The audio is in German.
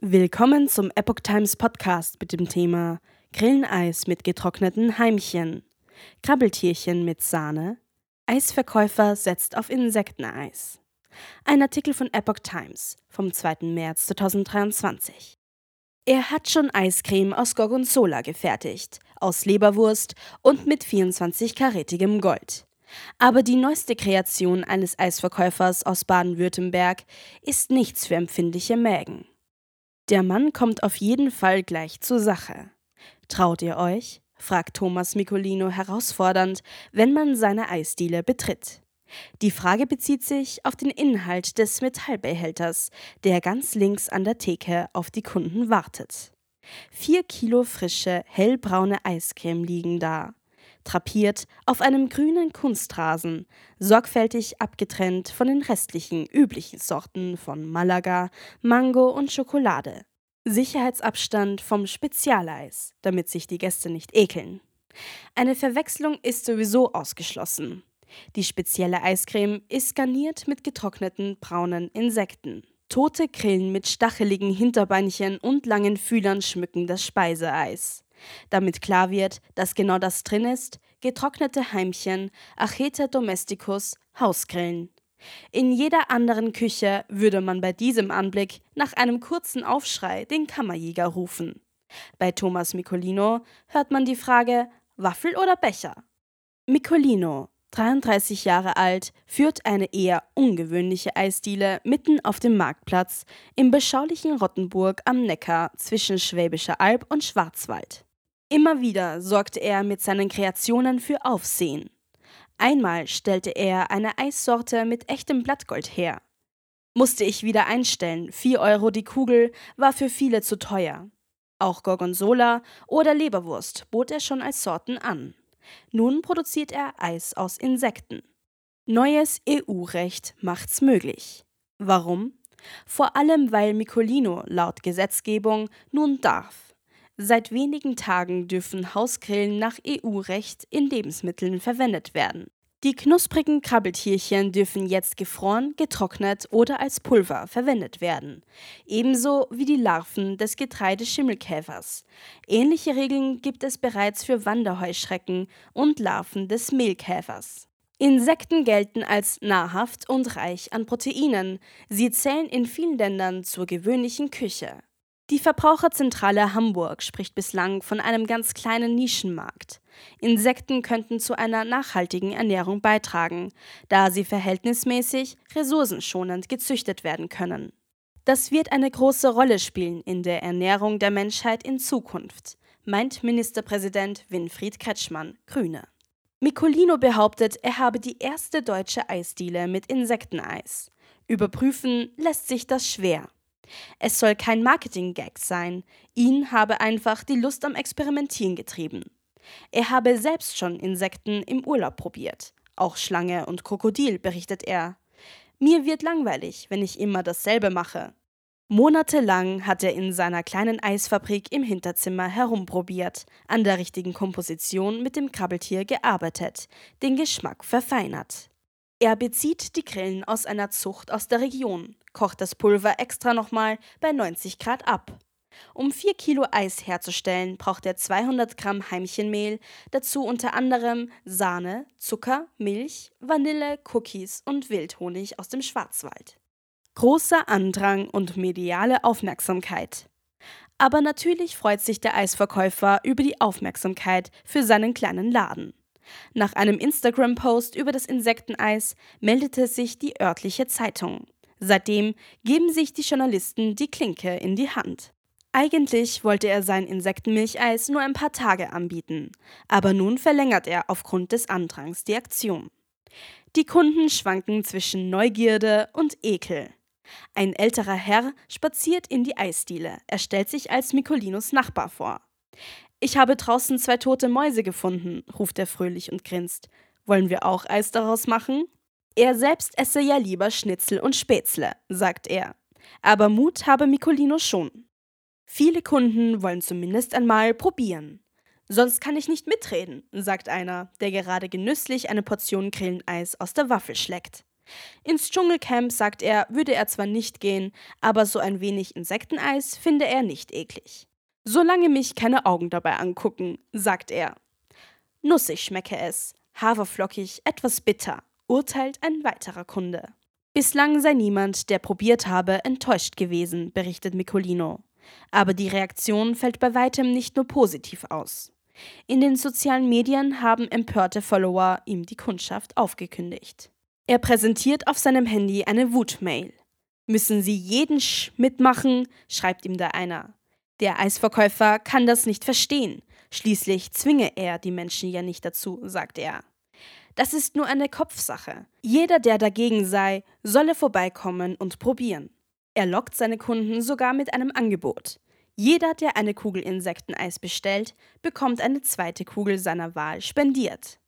Willkommen zum Epoch Times Podcast mit dem Thema Grilleneis mit getrockneten Heimchen, Krabbeltierchen mit Sahne, Eisverkäufer setzt auf Insekteneis. Ein Artikel von Epoch Times vom 2. März 2023. Er hat schon Eiscreme aus Gorgonzola gefertigt, aus Leberwurst und mit 24-karätigem Gold. Aber die neueste Kreation eines Eisverkäufers aus Baden-Württemberg ist nichts für empfindliche Mägen. Der Mann kommt auf jeden Fall gleich zur Sache. Traut ihr euch? fragt Thomas Micolino herausfordernd, wenn man seine Eisdiele betritt. Die Frage bezieht sich auf den Inhalt des Metallbehälters, der ganz links an der Theke auf die Kunden wartet. Vier Kilo frische, hellbraune Eiscreme liegen da drapiert auf einem grünen Kunstrasen, sorgfältig abgetrennt von den restlichen üblichen Sorten von Malaga, Mango und Schokolade. Sicherheitsabstand vom Spezialeis, damit sich die Gäste nicht ekeln. Eine Verwechslung ist sowieso ausgeschlossen. Die spezielle Eiscreme ist garniert mit getrockneten braunen Insekten. Tote Grillen mit stacheligen Hinterbeinchen und langen Fühlern schmücken das Speiseeis. Damit klar wird, dass genau das drin ist, getrocknete Heimchen, Acheta domesticus, Hausgrillen. In jeder anderen Küche würde man bei diesem Anblick nach einem kurzen Aufschrei den Kammerjäger rufen. Bei Thomas Micolino hört man die Frage Waffel oder Becher? Micolino, 33 Jahre alt, führt eine eher ungewöhnliche Eisdiele mitten auf dem Marktplatz im beschaulichen Rottenburg am Neckar zwischen Schwäbischer Alb und Schwarzwald. Immer wieder sorgte er mit seinen Kreationen für Aufsehen. Einmal stellte er eine Eissorte mit echtem Blattgold her. Musste ich wieder einstellen, 4 Euro die Kugel war für viele zu teuer. Auch Gorgonzola oder Leberwurst bot er schon als Sorten an. Nun produziert er Eis aus Insekten. Neues EU-Recht macht's möglich. Warum? Vor allem, weil Micolino laut Gesetzgebung nun darf. Seit wenigen Tagen dürfen Hausgrillen nach EU-Recht in Lebensmitteln verwendet werden. Die knusprigen Krabbeltierchen dürfen jetzt gefroren, getrocknet oder als Pulver verwendet werden, ebenso wie die Larven des Getreideschimmelkäfers. Ähnliche Regeln gibt es bereits für Wanderheuschrecken und Larven des Mehlkäfers. Insekten gelten als nahrhaft und reich an Proteinen. Sie zählen in vielen Ländern zur gewöhnlichen Küche. Die Verbraucherzentrale Hamburg spricht bislang von einem ganz kleinen Nischenmarkt. Insekten könnten zu einer nachhaltigen Ernährung beitragen, da sie verhältnismäßig ressourcenschonend gezüchtet werden können. Das wird eine große Rolle spielen in der Ernährung der Menschheit in Zukunft, meint Ministerpräsident Winfried Kretschmann, Grüne. Micolino behauptet, er habe die erste deutsche Eisdiele mit Insekteneis. Überprüfen lässt sich das schwer. Es soll kein Marketing-Gag sein. Ihn habe einfach die Lust am Experimentieren getrieben. Er habe selbst schon Insekten im Urlaub probiert. Auch Schlange und Krokodil, berichtet er. Mir wird langweilig, wenn ich immer dasselbe mache. Monatelang hat er in seiner kleinen Eisfabrik im Hinterzimmer herumprobiert, an der richtigen Komposition mit dem Krabbeltier gearbeitet, den Geschmack verfeinert. Er bezieht die Grillen aus einer Zucht aus der Region, kocht das Pulver extra nochmal bei 90 Grad ab. Um 4 Kilo Eis herzustellen, braucht er 200 Gramm Heimchenmehl, dazu unter anderem Sahne, Zucker, Milch, Vanille, Cookies und Wildhonig aus dem Schwarzwald. Großer Andrang und mediale Aufmerksamkeit. Aber natürlich freut sich der Eisverkäufer über die Aufmerksamkeit für seinen kleinen Laden. Nach einem Instagram-Post über das Insekteneis meldete sich die örtliche Zeitung. Seitdem geben sich die Journalisten die Klinke in die Hand. Eigentlich wollte er sein Insektenmilcheis nur ein paar Tage anbieten, aber nun verlängert er aufgrund des Andrangs die Aktion. Die Kunden schwanken zwischen Neugierde und Ekel. Ein älterer Herr spaziert in die Eisdiele. Er stellt sich als Mikolinos Nachbar vor. Ich habe draußen zwei tote Mäuse gefunden, ruft er fröhlich und grinst. Wollen wir auch Eis daraus machen? Er selbst esse ja lieber Schnitzel und Spätzle, sagt er. Aber Mut habe Micolino schon. Viele Kunden wollen zumindest einmal probieren. Sonst kann ich nicht mitreden, sagt einer, der gerade genüsslich eine Portion Grilleneis aus der Waffel schleckt. Ins Dschungelcamp, sagt er, würde er zwar nicht gehen, aber so ein wenig Insekteneis finde er nicht eklig. Solange mich keine Augen dabei angucken, sagt er. Nussig schmecke es, haferflockig, etwas bitter, urteilt ein weiterer Kunde. Bislang sei niemand, der probiert habe, enttäuscht gewesen, berichtet Micolino. Aber die Reaktion fällt bei weitem nicht nur positiv aus. In den sozialen Medien haben empörte Follower ihm die Kundschaft aufgekündigt. Er präsentiert auf seinem Handy eine Wutmail. Müssen Sie jeden Sch mitmachen? schreibt ihm da einer. Der Eisverkäufer kann das nicht verstehen. Schließlich zwinge er die Menschen ja nicht dazu, sagt er. Das ist nur eine Kopfsache. Jeder, der dagegen sei, solle vorbeikommen und probieren. Er lockt seine Kunden sogar mit einem Angebot. Jeder, der eine Kugel Insekteneis bestellt, bekommt eine zweite Kugel seiner Wahl spendiert.